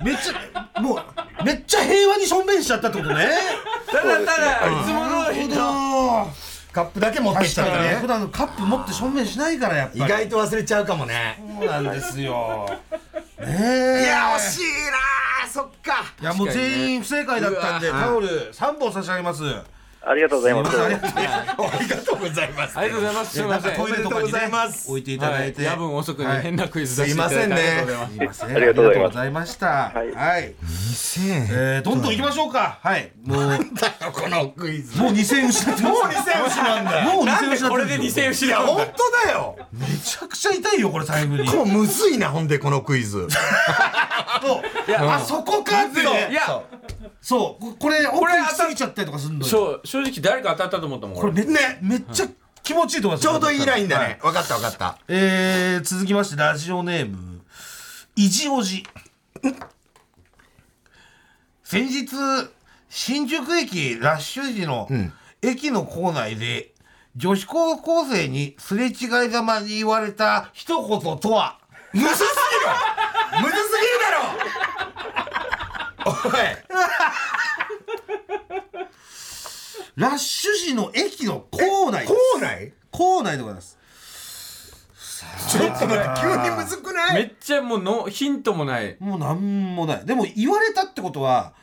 めっちゃもうめっちゃ平和にしょんべんしちゃったってことね。ただただいつも通りのカップだけ持ってき確かにね。たらね。普段カップ持ってしょんべんしないからやっぱり。意外と忘れちゃうかもね。そうなんですよ。ねえ。いや惜しいなそっか。いやもう全員不正解だったんでタオル3本差し上げますありがとうございます。ありがとうございますありがとうございます。ありがとうございます。すみませんトイレとかにおめでとうござねいます置いていただいて、はい。夜分遅くにはい。変なクイズ出していただいてすいませんね。ありがとうございます。すいません。ありがとうございますありがとうございましたはい、はい2000円えー、どんどん行きましょうか。はい。もう。このクイズ。2000円失ってもう2000円失うんだよもう2000円失これで2000円い失うんだや本当だよ。めちゃくちゃ痛いよこれ財布にこうむずいなほんでこのクイズ。そうあそこかってね。い。やそう。ここれ奥これ行き過ぎちゃったりとかするのよ。そう。正直誰か当たったと思ったもんこれ俺。め,、ね、めっちゃ気持ちいいと思います。ちょうどいいラインだはい。ね分かった分かった。えー、続きましてラジオネームいじおじ。先日新宿駅ラッシュ時の駅の構内で女子高校生にすれ違いざまに言われた一言とは？むずすぎる。むずすぎるだろラッシュ時の駅の構内です。校内？構内でございます。ちょっと待って急にむずくない？めっちゃもうのヒントもない。もうなんもない。でも言われたってことは、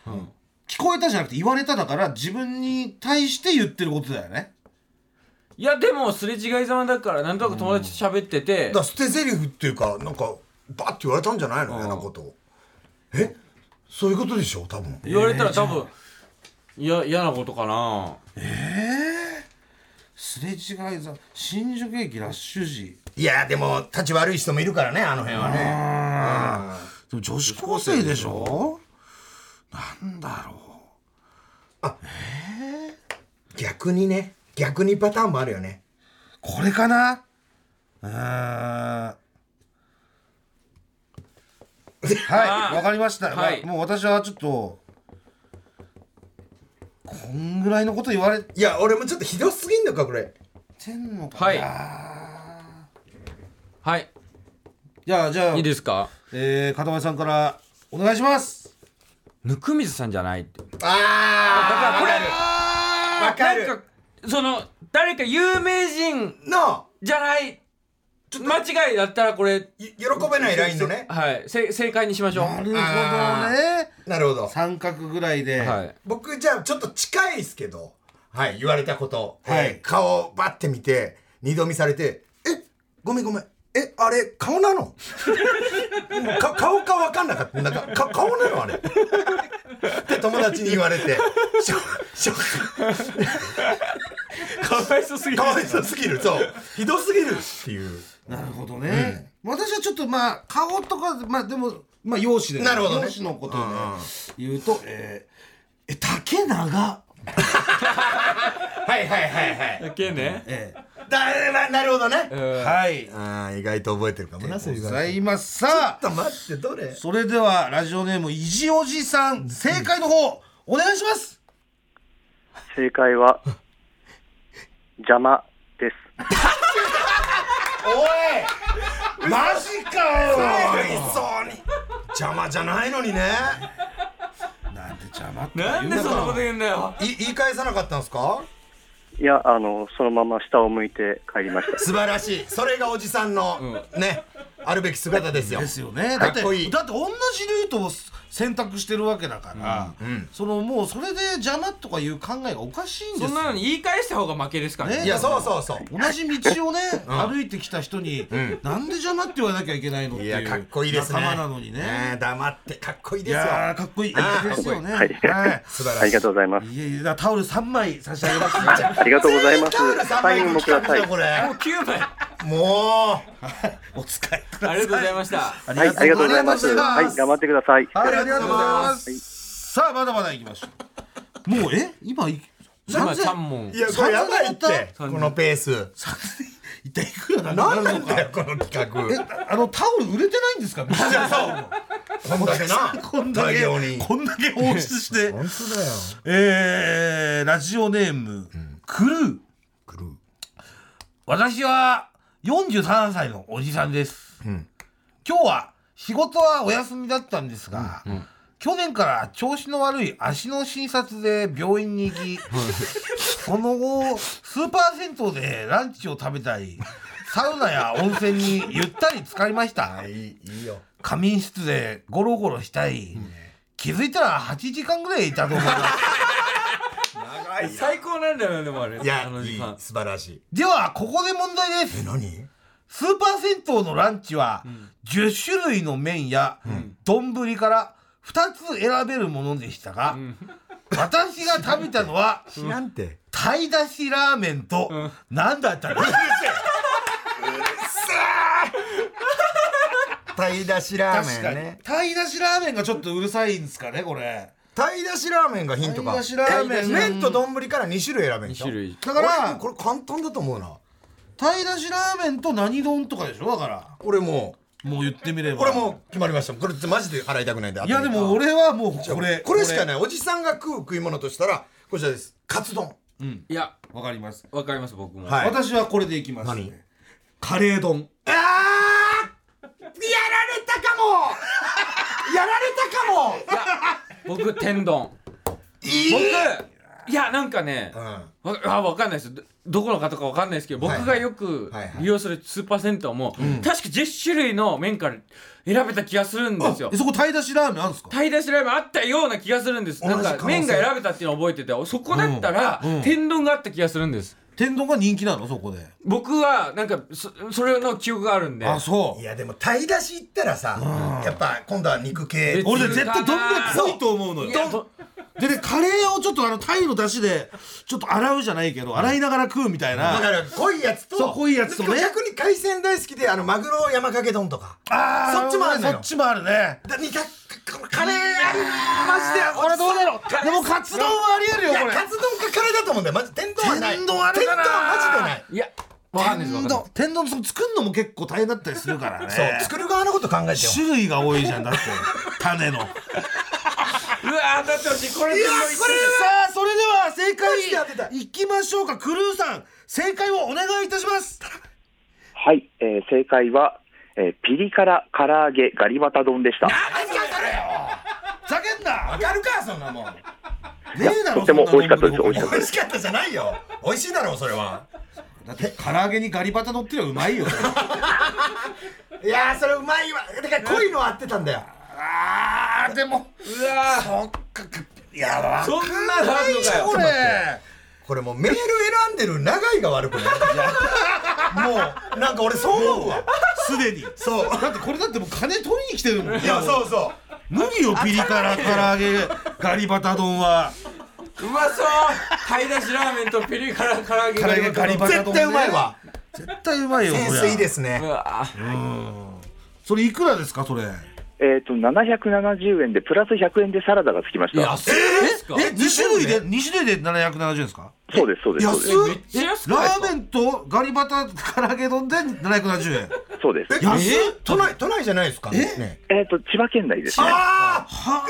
聞こえたじゃなくて言われただから自分に対して言ってることだよね。いやでもすれ違いざまだからなんとなく友達と喋ってて。だから捨て台詞っていうかなんかバッて言われたんじゃないの？嫌なことを。え？そういうことでしょ？多分。言われたら多分いや嫌なことかな。すれ違いざ新宿駅ラッシュ時。いやでも立ち悪い人もいるからねあの辺はね。でも女子高生でしょ？なんだろ逆にね逆にパターンもあるよね。うこれかな？うーんはいわかりました、はい。まあもう私はちょっとこんぐらいのこと言われいや俺もちょっとひどすぎんのかこれ。てんのかはい。なはい。じゃあじゃあいいですか？えー、片前さんからお願いします。温水さんじゃないって。ああこれわかる。なんかその誰か有名人の。じゃない間違いだったらこれい喜べないラインのね。はい。せ正解にしましょう。なるほどあねなるほど。三角ぐらいで、はい。僕じゃあちょっと近いですけど。はい言われたこと、はい。えー顔をバッて見て二度見されて「えごめんごめん。えあれ顔なの? 」か顔か分かんなかった。なんかか顔なの？あれ。って友達に言われて。ショショかわいそうすぎかわいそうすぎる。そう。ひどすぎるっていうなるほどね、私はちょっとまあ顔とかまあでもまあ容姿でなるほどね。容姿のことで言うと、えー、え竹長？はいはいはいはい。だけね。えだななるほどね。ー、はい。あー意外と覚えてるかもございますさあちょっと待ってどれ？それではラジオネームいじおじさん。正解の方お願いします。正解は、邪魔です。おい。マジかよ。そうに。邪魔じゃないのにね。なんで邪魔ってなんでそんなこと言うんだよ。い言い返さなかったんですか？いや、あの、そのまま下を向いて帰りました。素晴らしい。それがおじさんの、ねあるべき姿ですよ。ですよね。だっていい。だって同じルートを選択してるわけだから、そのもうそれで邪魔とかいう考えがおかしいんですよ。そんなのに言い返した方が負けですからね。ねいやそうそうそう。同じ道をね、歩いてきた人に、なんで邪魔って言わなきゃいけないのっていういやかっこいいですね。仲間なのにね。ね黙って。かっこいいいですよ。やーかっこいい。ですよね。はい。素晴らしい。ありがとうございます。いやいやタオル3枚差し上げます。ありがとうございます。タオル。イン枚分もください。これ。もう9枚もお使いくださいありがとうございました。あはい、ありがとうございます。はい、頑張ってください。はい、ありがとうございます。さあ、まだまだ行きましょう。もう、え？今い、今3000 3問。ういやこれやばいって。三このペース。一体いくら何なんなのか。だよこの企画。え、あの、タオル売れてないんですか？こんだけな。こんだけ。こんだけ放出して。本当だよ。えー、ラジオネーム、クルー。クルー。私は43歳のおじさんです、今日は仕事はお休みだったんですが、去年から調子の悪い足の診察で病院に行き その後スーパー銭湯でランチを食べたりサウナや温泉にゆったり浸かりました。あいいいいよ。仮眠室でゴロゴロしたり、気づいたら8時間ぐらいいたと思います長い 最高なんだよねでもあれ。いやあの時間。いい素晴らしい。ではここで問題です。え何？スーパー銭湯のランチは10種類の麺や丼から2つ選べるものでしたが、私が食べたのは 知らんて。鯛だしラーメンと何だったか、鯛だしラー確かに。メンね鯛だしラーメンがちょっとうるさいんですかねこれ鯛だしラーメンがヒントか。鯛だしラーメン。え麺と丼から2種類選べんで2しょ？種類。だから俺これ簡単だと思うな。鯛だしラーメンと何丼とかでしょ？だから俺ももう言ってみれうば。俺もう決まりました。これってマジで払いたくないんでいやで。も俺はもうこれこれしかない。おじさんが食う食い物としたらこちらです。カツ丼。いやわかります。わかります僕も。はい。私はこれでいきます。何？カレー丼。あー！やられたかも！やられたかも 僕天丼。僕いやなんかねうん。わあわかんないです。どどこの方かわかんないですけど僕がよく利用するスーパー銭湯も確か10種類の麺から選べた気がするんですよ。えそこ鯛だしラーメンあるんですか？鯛出しラーメンあったような気がするんです。なんか麺が選べたっていうのを覚えててそこだったら天丼があった気がするんです天丼が人気なの？そこで。僕はなんかそそれの記憶があるんで。あそう。いやでも鯛だしいったらさやっぱ今度は肉系別俺絶対丼が濃いと思うのよでねカレーをちょっとあのタイの出汁でちょっと洗うじゃないけど洗いながら食うみたいな、だから濃いやつとそう濃いやつとね。逆に海鮮大好きであのマグロ山かけ丼とか。あーそっちもあるのよ。そっちもあるね。だにかカレーあるマジでこれどうだろう？でもカツ丼はありえるいやよこれ。カツ丼かカレーだと思うんだよ。マジ天丼はない。天丼あるかな？天丼はマジでない。いやわかんないですわ天丼天丼そ作るのも結構大変だったりするからね。そう作る側のこと考えてよ。種類が多いじゃんだって。種のうわーだってほしいこれいやこれさあそれでは正解い。きましょうか。クルーさん正解をお願いいたします。はい、えー正解は、えーピリ辛唐揚げガリバタ丼でした。ふざけんな。わかるかそんなもん。ねえだろとても美味しかったです 美味しかった美味しかったじゃないよ。美味しいだろうそれは。だって唐揚げにガリバタ乗ってりゃうまいよ。いやーそれうまいわ。だから濃いの合ってたんだよあーでもうわそっかいやわーそんなのあるのかよ。これ。これもうメール選んでる長井が悪くない？もうなんか俺そう思うわ。すでに。そう。だってこれだってもう金取りに来てるもん。いやそうそう。無理よピリ辛唐揚げガリバタ丼は。うまそう。鯛だしラーメンとピリ辛唐揚げ。唐揚げガリバタ丼ね。絶対うまいわ。絶対うまいよセンスいいですね。うわそれいくらですかそれ？えっ、と、770円で、プラス100円でサラダがつきました。安いですか？え二種類で二種類で770円ですか？そうです、そうです、そうです。めっちゃ安くないラーメンとガリバタ唐揚げ丼で770円。そうです。え安い都内都内じゃないですか？ね。えっ、と、千葉県内です。ね。あは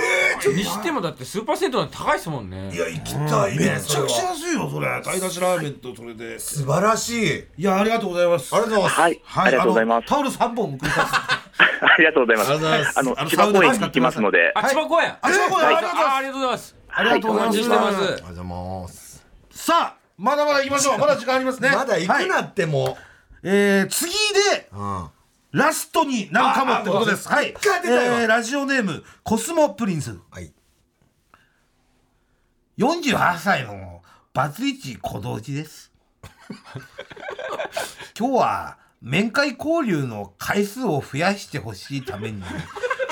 にしてもだってスーパー銭湯なんて高いですもんね。あいや行きたいめねちゃくちゃ安いよそれ。鯛だしラーメンとそれで。素晴らしい。いやありがとうございます。ありがとうござい。ますはい、ありがとうございます。タオル3本送ります。ありがとうございます。ありがとうございます。あのあの、千葉公園に行きますので、あ千葉公園。あ千葉公園。はい。ありがとうございます。あありがとうございます。ありがとうございます。お待ちしてます。ありがとうございますさあまだまだ行きましょう。まだ時間ありますね。まだ行くはいなっても。えー次でうん。ラストになるかもってことです。はい。えーラジオネームコスモプリンス。はい。48歳のバツイチ小道寺です。今日は面会交流の回数を増やしてほしいために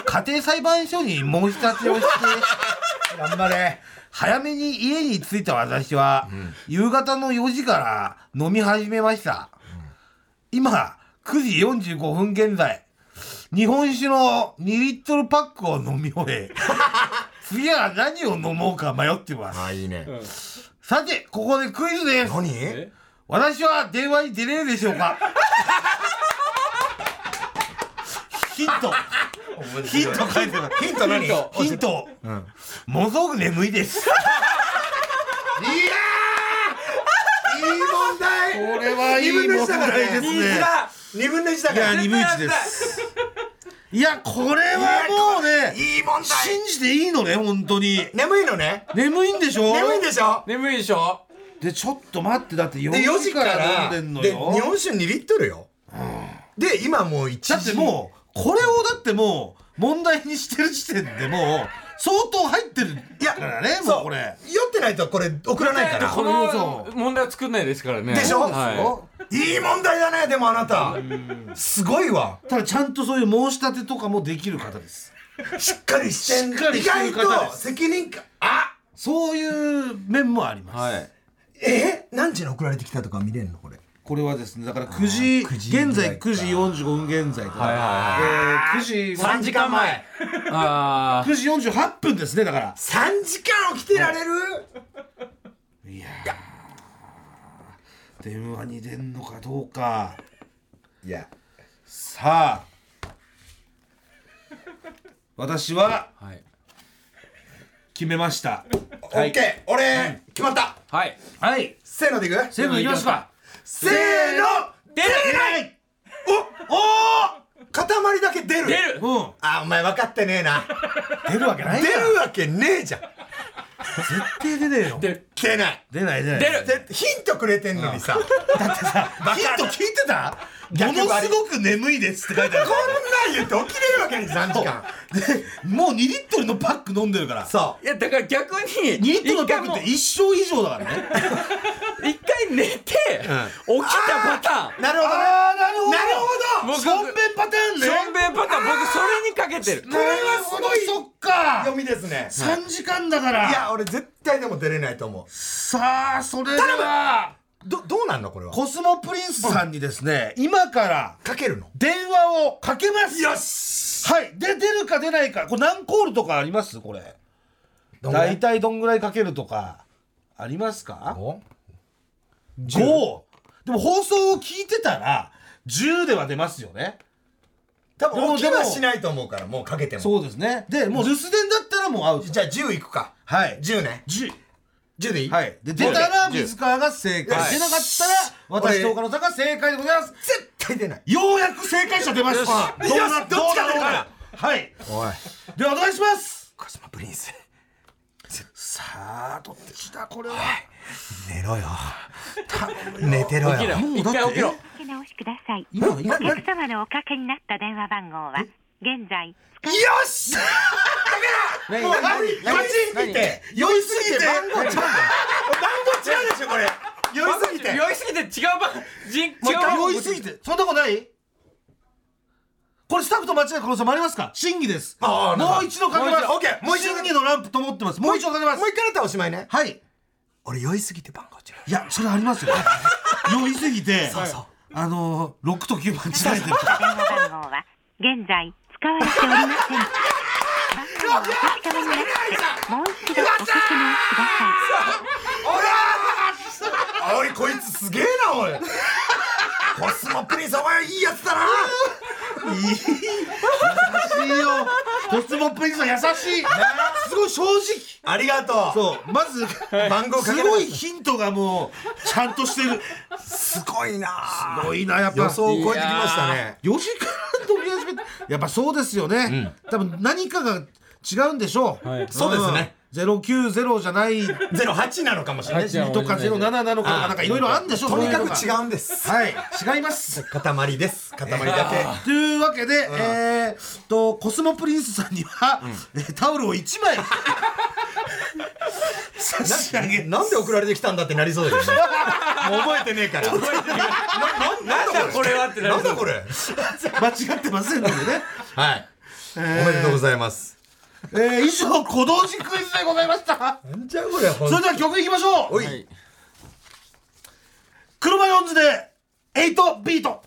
家庭裁判所に申し立てをして頑張れ早めに家に着いた私は、夕方の4時から飲み始めました、今9時45分現在。日本酒の2リットルパックを飲み終え 次は何を飲もうか迷っています。あいいね。さてここでクイズです。何？私は電話に出れるでしょうか？ヒントヒント書いてますヒント。何いやヒント、ものすごく眠いです。いい問題。これはいい問題ですね。二分の一だ。いやから。二分一です。いやこれはもうねいい問題。信じていいのね本当に。眠いのね。眠いんでしょ？眠いんでしょ？眠いでしょ。でちょっと待ってだって4で4時か時からら飲んでんのでよ日本酒2リットルよ。で今もう1時。だってもうこれをだってもう問題にしてる時点でもう相当入ってるいやからねもそううこれ。酔ってないとこれ送らないから。この問題は作んないですからね。でしょ？はい。い問題だねでもあなた。すごいわ。ただちゃんとそういう申し立てとかもできる方です。しっかりしてんしっかりしてる意方外と責任感あそういう面もあります、はい。え？何時に送られてきたとか見れるのこれ？これはですねだから9時9時ぐらい現在9時45分現在で、はいはいえー9時3時間前。あ9時48分ですねだから。3時間起きてられる？いやー。電話に出んのかどうか。いや。さあ。私はあはい。決めました。オッケー。俺決まった。はい。はいせーのでいく？セブンいきますかせーの出るはい！おお塊だけ出る。出る。うん。あお前分かってねえな。出るわけない出るわけねえじゃん。絶対出ねえよ。出ない。出ない出ない。出るでヒントくれてんのにさ。だってさヒント聞いてた？ものすごく眠いですって書いてある。こんなん言って起きれるわけに3時間。でもう2リットルのパック飲んでるから。そう。いやだから逆に2リットルのパックって一一生以上だからね。一回寝て、起きたパターン。なるほどね。ああなるほど。なるほど。僕しょんべんパターンね。しょんべんパターン。僕それにかけてる。これはすごいそっか。読みですね。3時間だから。いや俺絶対でも出れないと思う。さあそれではどどうなんのこれは？コスモプリンスさんにですね今からかけるの？電話をかけます。よし！はい。で出るか出ないか。これ何コールとかあります？これ。どんぐらい？大体どんぐらいかけるとか。ありますか？お ?5 でも放送を聞いてたら10では出ますよね。多分起きはしないと思うからもうかけても。そうですね。でもう留守電だったらもうアウト。じゃあ10いくか。はい。10ね。10 10でいいはい。で出たら水川が正解。はい出なかったら私と岡野さんが正解でございます。絶対出ない。ようやく正解者出ました。よし。どうなどっちか。どうな出るから。はい。おい。ではお願いします。コスモプリンス。さあどっちだこれは。寝ろよ。寝てろ起きろ。よ一回起きろ。かけ直しください。今今お客様のおかけになった電話番号は現在使よし何？もう何？酔いすぎて酔いすぎて番号違う番号違うでしょこれ。酔いすぎて。酔いすぎて違う番じ違う番。号酔いすぎて。そんなことない？これスタッフと間違える可能性もありますか？審議です。もう一度かけます。もう一度 OK もう一度。審議のランプと思ってます。もう一度かけます。もう一回やったらおしまいね。はい。俺酔いすぎて番号違う。いやそれありますよ。酔いすぎてそうそう。あのー、6と9間違えてる電話番号は現在使われておりません。お確かめになってもう一度おかけ直しください。おいこいつすげえなおいコスモプリンスお前いいやつだな優しいよコスモプリンスは優しい。すごい正直。ありがとう。そう。まず番号すごいヒントがもうちゃんとしてる。すごいな。すごいなやっぱ。予想を超えてきましたね。4時から飛び始めてやっぱそうですよね、多分何かが違うんでしょう、はい。そうですね090じゃない。08なのかもしれない。し08とか07なのかとかなんかいろいろあるんでしょとにかく違うんです。はい。違います。塊です。塊だけ。というわけで、えーっとコスモプリンスさんには、えータオルを1枚。差し上げ。なんで送られてきたんだってなりそうだよね。覚えてねえから。なんだこれ。はってなんだこれ。間違ってませんのでね、はい。おめでとうございますえー、以上小道寺クイズでございました。なんじゃこれそれでは曲いきましょう。おい。はい。クロマヨンズで8ビート。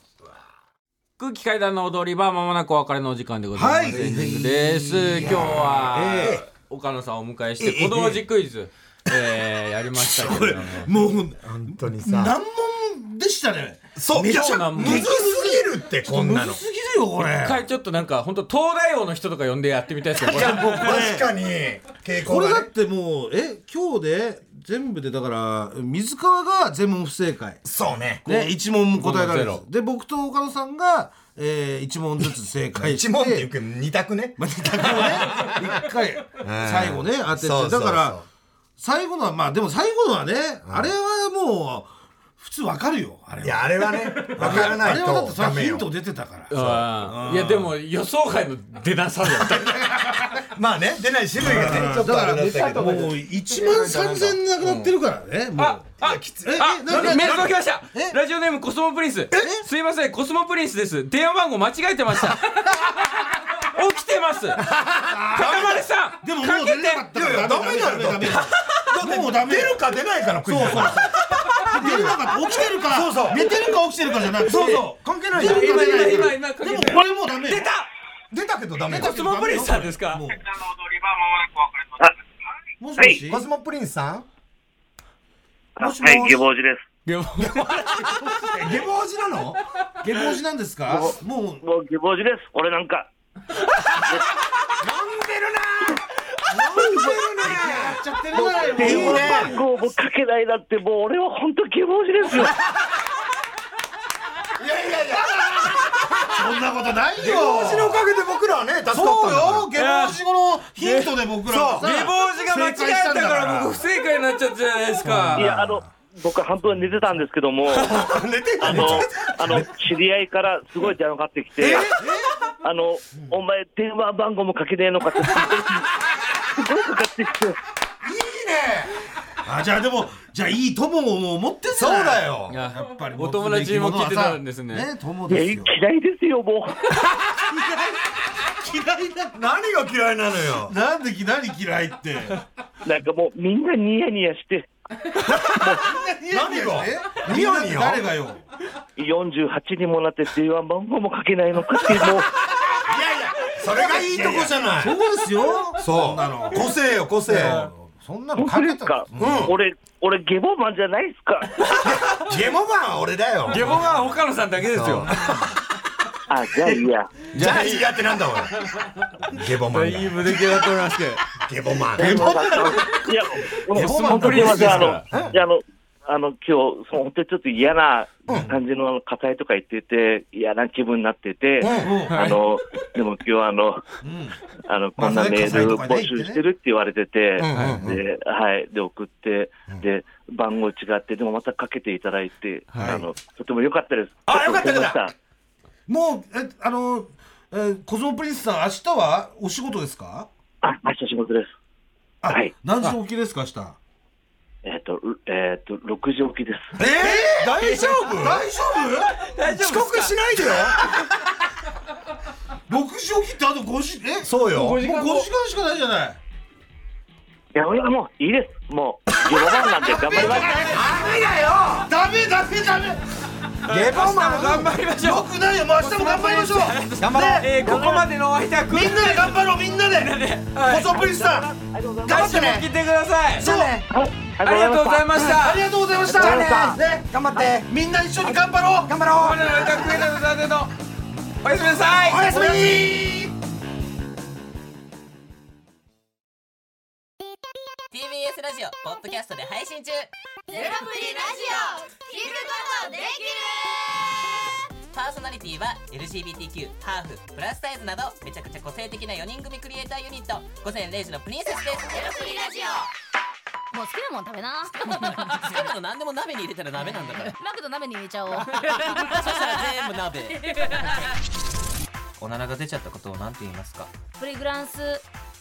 空気階段の踊り場まもなくお別れのお時間でございます、はい。です。今日は、え岡野さんをお迎えして小道寺クイズ、えーやりましたけれども。もう本当に難さ。問でしたね。そうめちゃむずすぎるってこんなのむずすぎるよこれ。一回ちょっとなんか本当東大王の人とか呼んでやってみたいですけどこれ。確かに。傾向がね。これだってもうえ今日で全部でだから水川が全問不正解。そうね。ね、1問も答えられる五問ゼで僕と岡野さんが、えー、1問ずつ正解して。一問っていうか二択ね。まあ、二択をね1回 最後ね当てて。そうそうそう。だから最後のはまあでも最後のはね、あれはもう普通わかるよあれは。いやあれはね分からないあれはだってそれとダメよ。ヒント出てたから。あーいやでも予想外の出なさだった。まあね出ない種類がねちょっとあれだったけども。う1万3000なくなってるからね、もう。ああきつえあえななメール届きました。え？ラジオネームコスモプリンス。すいませんコスモプリンスです。電話番号間違えてました。起きてます。かたまりさんでもかけてもう出れなかったからいやいやダメだよダメダメもうダメ出るか出ないかのクイズだから出れなかった起きてるかそうそう。寝てるか起きてるかじゃなくてそうそう。関係ないじゃん。出るか出な今今今かけてでもこれもうダメ出た。出たけどダメコスモプリンスさんですか？もう。あもしもし？コスモプリンスさんもしもし？はい、下坊寺です。下坊寺。なの？下坊寺なんですか？もうもう。下坊寺です。俺なんか。やっちゃってるないいいねもう。番号もかけないなって、もう俺は本当下坊寺ですよ。いやいやいや。そんなことない下坊寺のおよかげで僕らはね助かったんそうだから。よ下坊寺のヒントで僕らはさ。下坊寺が間違えたから。僕不正解になっちゃったじゃないですか。いや、あの、僕半分寝てたんですけども、寝てあの、あの、知り合いからすごい電話かかってきて、あの、お前電話番号もかけねえのかって、すごいかかってきて、あじゃあでもじゃあいい友を持ってんそうだよ。いややっぱりお友達も聞いてたんですね。ね友いやですよ。嫌いですよ、もう。嫌いだ何が嫌いなのよ？なんで何嫌いって？なんかもうみんなニヤニヤして、何が？えニヤニヤ？誰がよ？48にもなって電話番号もかけないのかって、もう、それがいいとこじゃない。そうですよ。そんなの。う個性よ個性。そんなの本かけた当ですか、俺、俺、ゲボマンじゃないですか？ゲモマンは俺だよ。ゲボが岡野さんだけですよ。あ、じゃあいいや。じゃあいいやってなんだおい。ゲボマンがいい無出来だと思いますけど。ゲボマン。いや、本当にすいません、あの、いや、あの、あの、今日、その本当にちょっと嫌な感じの火災とか言ってて、嫌な気分になってて、あの、でも今日はあの、あの、こんなメール募集してるって言われてて、で、はい、で、送って、で、番号違って、でもまたかけていただいて、あの、とても良かったです。あよかったよかもうえあのえーコズモプリンスさん明日はお仕事ですか？あ、明日仕事です。あはい。何時起きですか明日？えっ、と、えっ、と、6時起きです。えー、大丈夫？大丈大丈遅刻しないでよ。夫 ?6 時起きってあと5時？え？そうよ。もう5時間しかないじゃないいや、いやもういいです。もう、ゲロバンなんで頑張ります。ダメダメダメゲボマン頑張りましょよくないよ。もう明日も頑張りましょう。う頑張ろう、えー、ここまでのお相手はみんなで頑張ろう。みんなで。コズモプリンスさん来週も聞いてください。そう。ありがとうございました。ありがとうございました。ね。頑張って。みんな一緒に頑張ろう。頑張ろう。我々の学園の歌での。おやすみなさい。おやすみ TBS ラジオポッドキャストで配信中。ゼロプリラジオ聞くことできるパーソナリティは LGBTQ ハーフプラスサイズなどめちゃくちゃ個性的な4人組クリエイターユニット。午前0時のプリンセスです。ゼロプリラジオ。もう好きなもん食べな。好きなの何でも鍋に入れたら鍋なんだから。マクド鍋に入れちゃおう。そしたら全部鍋。おならが出ちゃったことを何て言いますか？プリグランス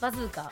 バズーカ